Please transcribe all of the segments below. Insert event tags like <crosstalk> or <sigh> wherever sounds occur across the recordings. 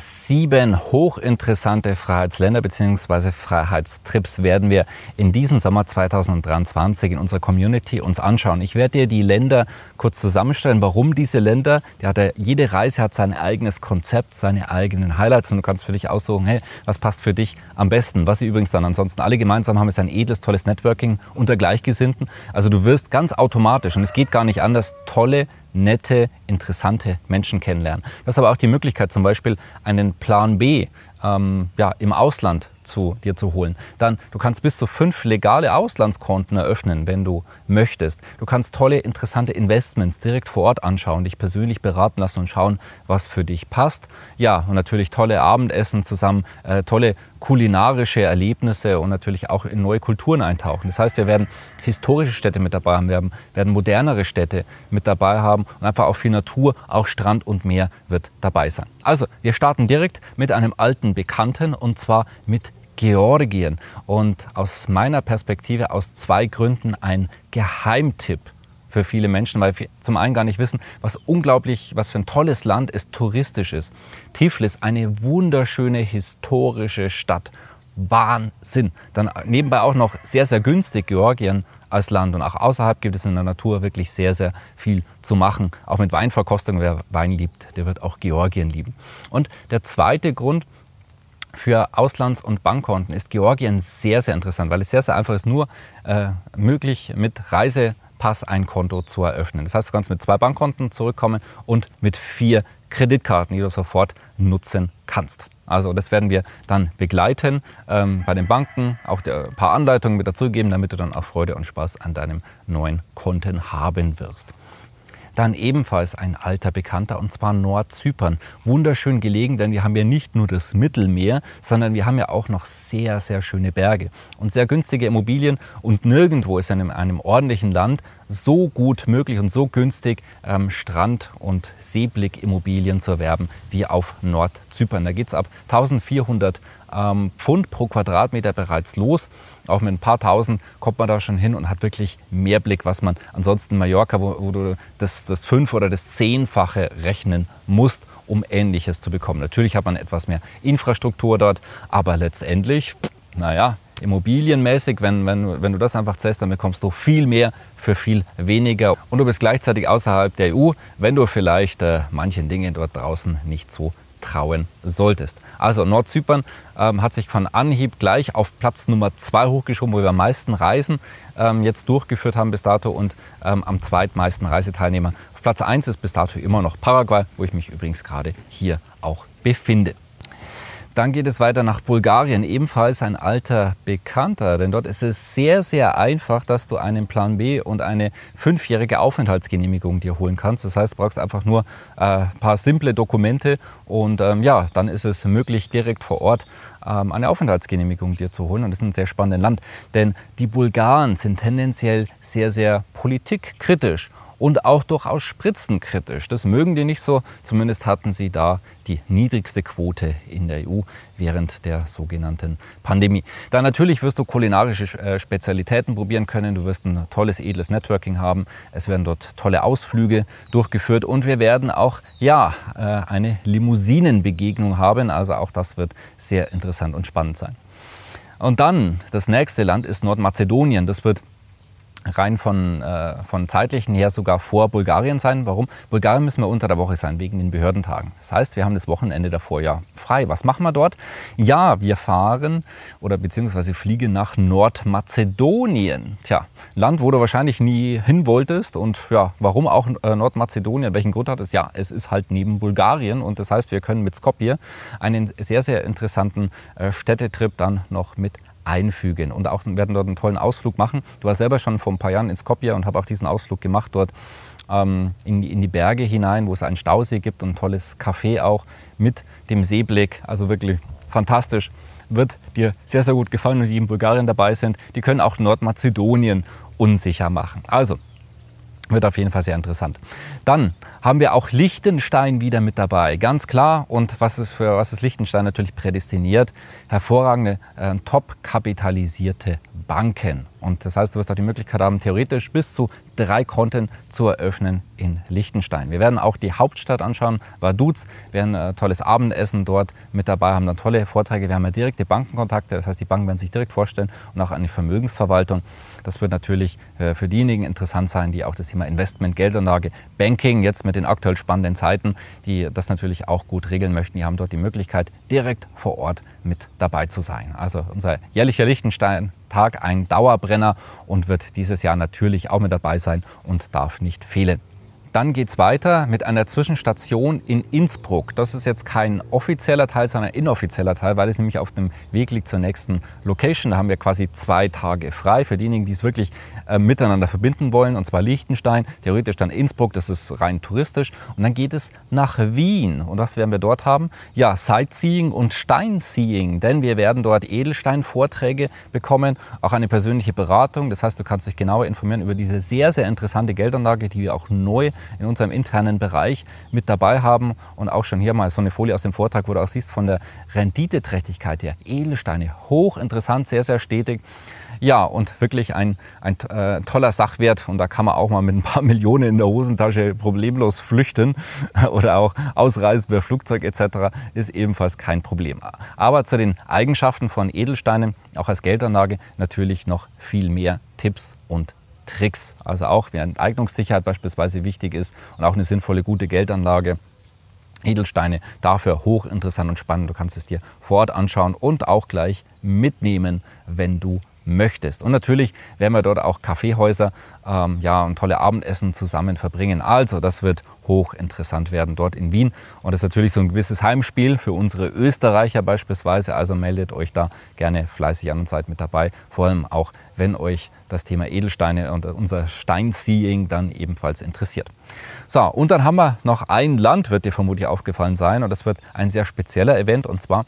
Sieben hochinteressante Freiheitsländer bzw. Freiheitstrips werden wir in diesem Sommer 2023 in unserer Community uns anschauen. Ich werde dir die Länder kurz zusammenstellen, warum diese Länder, die hat ja, jede Reise hat sein eigenes Konzept, seine eigenen Highlights und du kannst für dich aussuchen, hey, was passt für dich am besten. Was sie übrigens dann ansonsten alle gemeinsam haben, ist ein edles, tolles Networking unter Gleichgesinnten. Also du wirst ganz automatisch, und es geht gar nicht anders, tolle nette, interessante Menschen kennenlernen. Das ist aber auch die Möglichkeit, zum Beispiel einen Plan B ähm, ja, im Ausland zu dir zu holen. Dann, du kannst bis zu fünf legale Auslandskonten eröffnen, wenn du möchtest. Du kannst tolle, interessante Investments direkt vor Ort anschauen, dich persönlich beraten lassen und schauen, was für dich passt. Ja, und natürlich tolle Abendessen zusammen, äh, tolle kulinarische Erlebnisse und natürlich auch in neue Kulturen eintauchen. Das heißt, wir werden historische Städte mit dabei haben, wir werden modernere Städte mit dabei haben und einfach auch viel Natur, auch Strand und Meer wird dabei sein. Also, wir starten direkt mit einem alten Bekannten und zwar mit Georgien. Und aus meiner Perspektive aus zwei Gründen ein Geheimtipp für viele Menschen, weil wir zum einen gar nicht wissen, was unglaublich, was für ein tolles Land es touristisch ist. Tiflis, eine wunderschöne historische Stadt. Wahnsinn. Dann nebenbei auch noch sehr, sehr günstig Georgien als Land. Und auch außerhalb gibt es in der Natur wirklich sehr, sehr viel zu machen. Auch mit Weinverkostung, wer Wein liebt, der wird auch Georgien lieben. Und der zweite Grund, für Auslands- und Bankkonten ist Georgien sehr, sehr interessant, weil es sehr, sehr einfach ist, nur äh, möglich mit Reisepass ein Konto zu eröffnen. Das heißt, du kannst mit zwei Bankkonten zurückkommen und mit vier Kreditkarten, die du sofort nutzen kannst. Also das werden wir dann begleiten ähm, bei den Banken, auch ein paar Anleitungen mit dazugeben, damit du dann auch Freude und Spaß an deinem neuen Konten haben wirst. Dann ebenfalls ein alter Bekannter und zwar Nordzypern. Wunderschön gelegen, denn wir haben ja nicht nur das Mittelmeer, sondern wir haben ja auch noch sehr, sehr schöne Berge und sehr günstige Immobilien und nirgendwo ist in einem, einem ordentlichen Land so gut möglich und so günstig ähm, Strand- und Seeblick-Immobilien zu erwerben wie auf Nordzypern. Da geht es ab 1400 ähm, Pfund pro Quadratmeter bereits los. Auch mit ein paar tausend kommt man da schon hin und hat wirklich mehr Blick, was man ansonsten in Mallorca, wo, wo du das, das Fünf- oder das Zehnfache rechnen musst, um Ähnliches zu bekommen. Natürlich hat man etwas mehr Infrastruktur dort, aber letztendlich, naja, immobilienmäßig, wenn, wenn, wenn du das einfach zählst, dann bekommst du viel mehr für viel weniger. Und du bist gleichzeitig außerhalb der EU, wenn du vielleicht äh, manchen Dingen dort draußen nicht so trauen solltest. Also Nordzypern ähm, hat sich von Anhieb gleich auf Platz Nummer 2 hochgeschoben, wo wir am meisten Reisen ähm, jetzt durchgeführt haben bis dato und ähm, am zweitmeisten Reiseteilnehmer. Auf Platz 1 ist bis dato immer noch Paraguay, wo ich mich übrigens gerade hier auch befinde. Dann geht es weiter nach Bulgarien, ebenfalls ein alter Bekannter, denn dort ist es sehr, sehr einfach, dass du einen Plan B und eine fünfjährige Aufenthaltsgenehmigung dir holen kannst. Das heißt, du brauchst einfach nur äh, ein paar simple Dokumente und ähm, ja, dann ist es möglich, direkt vor Ort ähm, eine Aufenthaltsgenehmigung dir zu holen. Und das ist ein sehr spannendes Land, denn die Bulgaren sind tendenziell sehr, sehr politikkritisch und auch durchaus spritzenkritisch. Das mögen die nicht so. Zumindest hatten sie da die niedrigste Quote in der EU während der sogenannten Pandemie. Da natürlich wirst du kulinarische äh, Spezialitäten probieren können. Du wirst ein tolles, edles Networking haben. Es werden dort tolle Ausflüge durchgeführt und wir werden auch ja, äh, eine Limousinenbegegnung haben. Also auch das wird sehr interessant und spannend sein. Und dann, das nächste Land ist Nordmazedonien. Das wird rein von, äh, von zeitlichen her sogar vor Bulgarien sein. Warum? Bulgarien müssen wir unter der Woche sein, wegen den Behördentagen. Das heißt, wir haben das Wochenende davor ja frei. Was machen wir dort? Ja, wir fahren oder beziehungsweise fliegen nach Nordmazedonien. Tja, Land, wo du wahrscheinlich nie hin wolltest. Und ja, warum auch äh, Nordmazedonien? Welchen Grund hat es? Ja, es ist halt neben Bulgarien. Und das heißt, wir können mit Skopje einen sehr, sehr interessanten äh, Städtetrip dann noch mit einfügen und auch werden dort einen tollen Ausflug machen. Du warst selber schon vor ein paar Jahren in Skopje und habe auch diesen Ausflug gemacht dort ähm, in, in, die Berge hinein, wo es einen Stausee gibt und ein tolles Café auch mit dem Seeblick. Also wirklich fantastisch. Wird dir sehr, sehr gut gefallen und die in Bulgarien dabei sind, die können auch Nordmazedonien unsicher machen. Also, wird auf jeden Fall sehr interessant. Dann haben wir auch Liechtenstein wieder mit dabei, ganz klar. Und was ist für was ist Liechtenstein natürlich prädestiniert? Hervorragende, äh, top kapitalisierte Banken. Und das heißt, du wirst auch die Möglichkeit haben, theoretisch bis zu drei Konten zu eröffnen in Liechtenstein. Wir werden auch die Hauptstadt anschauen, Vaduz, wir werden ein äh, tolles Abendessen dort mit dabei, haben dann tolle Vorträge. Wir haben ja direkte Bankenkontakte, das heißt, die Banken werden sich direkt vorstellen und auch eine Vermögensverwaltung. Das wird natürlich äh, für diejenigen interessant sein, die auch das Thema Investment, Geldanlage, Banking jetzt mit den aktuell spannenden Zeiten, die das natürlich auch gut regeln möchten. Die haben dort die Möglichkeit, direkt vor Ort mit dabei zu sein. Also unser jährlicher Liechtenstein-Tag, ein Dauerbrenner und wird dieses Jahr natürlich auch mit dabei sein und darf nicht fehlen. Dann geht es weiter mit einer Zwischenstation in Innsbruck. Das ist jetzt kein offizieller Teil, sondern ein inoffizieller Teil, weil es nämlich auf dem Weg liegt zur nächsten Location. Da haben wir quasi zwei Tage frei für diejenigen, die es wirklich äh, miteinander verbinden wollen. Und zwar Liechtenstein, theoretisch dann Innsbruck, das ist rein touristisch. Und dann geht es nach Wien. Und was werden wir dort haben? Ja, Sightseeing und Steinseeing. Denn wir werden dort Edelstein-Vorträge bekommen, auch eine persönliche Beratung. Das heißt, du kannst dich genauer informieren über diese sehr, sehr interessante Geldanlage, die wir auch neu in unserem internen Bereich mit dabei haben. Und auch schon hier mal so eine Folie aus dem Vortrag, wo du auch siehst, von der Renditeträchtigkeit der Edelsteine. Hochinteressant, sehr, sehr stetig. Ja, und wirklich ein, ein äh, toller Sachwert. Und da kann man auch mal mit ein paar <laughs> Millionen in der Hosentasche problemlos flüchten <laughs> oder auch ausreisen per Flugzeug etc. ist ebenfalls kein Problem. Aber zu den Eigenschaften von Edelsteinen, auch als Geldanlage, natürlich noch viel mehr Tipps und Tricks. Also auch während Eignungssicherheit beispielsweise wichtig ist und auch eine sinnvolle, gute Geldanlage. Edelsteine dafür hochinteressant und spannend. Du kannst es dir vor Ort anschauen und auch gleich mitnehmen, wenn du möchtest. Und natürlich werden wir dort auch Kaffeehäuser ähm, ja, und tolle Abendessen zusammen verbringen. Also das wird hochinteressant werden dort in Wien. Und das ist natürlich so ein gewisses Heimspiel für unsere Österreicher beispielsweise. Also meldet euch da gerne fleißig an und seid mit dabei. Vor allem auch, wenn euch das Thema Edelsteine und unser Steinseeing dann ebenfalls interessiert. So, und dann haben wir noch ein Land, wird dir vermutlich aufgefallen sein. Und das wird ein sehr spezieller Event. Und zwar,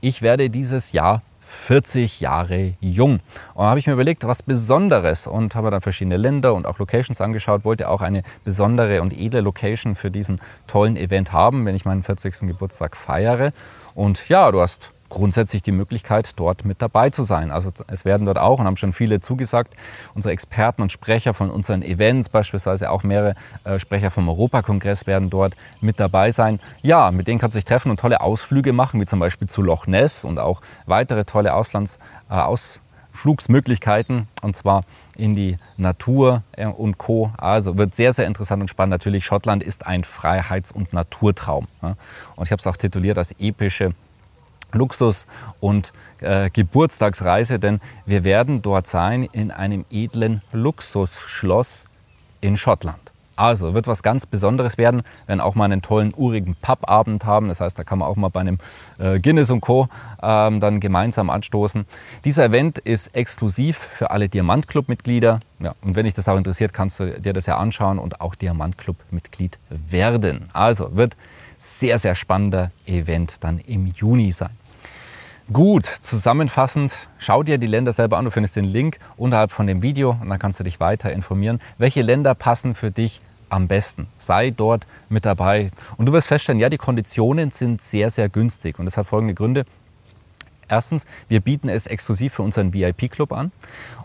ich werde dieses Jahr 40 Jahre jung. Und da habe ich mir überlegt, was Besonderes und habe dann verschiedene Länder und auch Locations angeschaut, wollte auch eine besondere und edle Location für diesen tollen Event haben, wenn ich meinen 40. Geburtstag feiere. Und ja, du hast grundsätzlich die Möglichkeit, dort mit dabei zu sein. Also es werden dort auch, und haben schon viele zugesagt, unsere Experten und Sprecher von unseren Events, beispielsweise auch mehrere äh, Sprecher vom Europakongress werden dort mit dabei sein. Ja, mit denen kannst du dich treffen und tolle Ausflüge machen, wie zum Beispiel zu Loch Ness und auch weitere tolle Auslands, äh, Ausflugsmöglichkeiten, und zwar in die Natur äh, und Co. Also wird sehr, sehr interessant und spannend. Natürlich, Schottland ist ein Freiheits- und Naturtraum. Und ich habe es auch tituliert als epische Luxus- und äh, Geburtstagsreise, denn wir werden dort sein in einem edlen Luxusschloss in Schottland. Also wird was ganz Besonderes werden, werden auch mal einen tollen urigen Pubabend haben. Das heißt, da kann man auch mal bei einem äh, Guinness und Co. Ähm, dann gemeinsam anstoßen. Dieser Event ist exklusiv für alle Diamantclub-Mitglieder. Ja, und wenn dich das auch interessiert, kannst du dir das ja anschauen und auch Diamantclub-Mitglied werden. Also wird sehr, sehr spannender Event dann im Juni sein. Gut, zusammenfassend, schau dir die Länder selber an. Du findest den Link unterhalb von dem Video und dann kannst du dich weiter informieren, welche Länder passen für dich am besten. Sei dort mit dabei. Und du wirst feststellen, ja, die Konditionen sind sehr, sehr günstig. Und das hat folgende Gründe. Erstens, wir bieten es exklusiv für unseren VIP-Club an.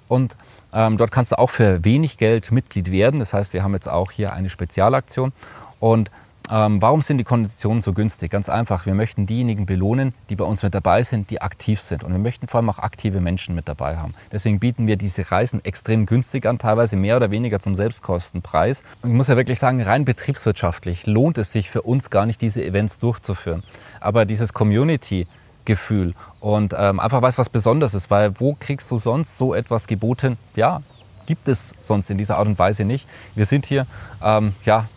Und ähm, dort kannst du auch für wenig Geld Mitglied werden. Das heißt, wir haben jetzt auch hier eine Spezialaktion. Und ähm, warum sind die Konditionen so günstig? Ganz einfach, wir möchten diejenigen belohnen, die bei uns mit dabei sind, die aktiv sind. Und wir möchten vor allem auch aktive Menschen mit dabei haben. Deswegen bieten wir diese Reisen extrem günstig an, teilweise mehr oder weniger zum Selbstkostenpreis. Und ich muss ja wirklich sagen, rein betriebswirtschaftlich lohnt es sich für uns gar nicht, diese Events durchzuführen. Aber dieses Community, Gefühl und ähm, einfach was was Besonderes ist, weil wo kriegst du sonst so etwas geboten? Ja, gibt es sonst in dieser Art und Weise nicht. Wir sind hier ähm, ja,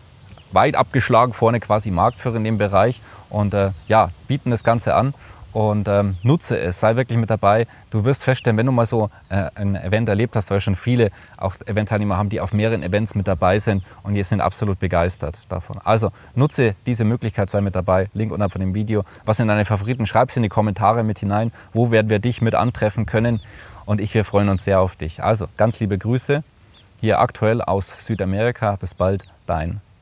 weit abgeschlagen, vorne quasi Marktführer in dem Bereich und äh, ja, bieten das Ganze an. und ähm, nutze es, sei wirklich mit dabei. Du wirst feststellen, wenn du mal so äh, ein Event erlebt hast, weil schon viele auch Eventteilnehmer haben, die auf mehreren Events mit dabei sind und die sind absolut begeistert davon. Also nutze diese Möglichkeit, sei mit dabei. Link unten von dem Video. Was sind deine Favoriten? Schreib sie in die Kommentare mit hinein. Wo werden wir dich mit antreffen können? Und ich, wir freuen uns sehr auf dich. Also ganz liebe Grüße hier aktuell aus Südamerika. Bis bald, dein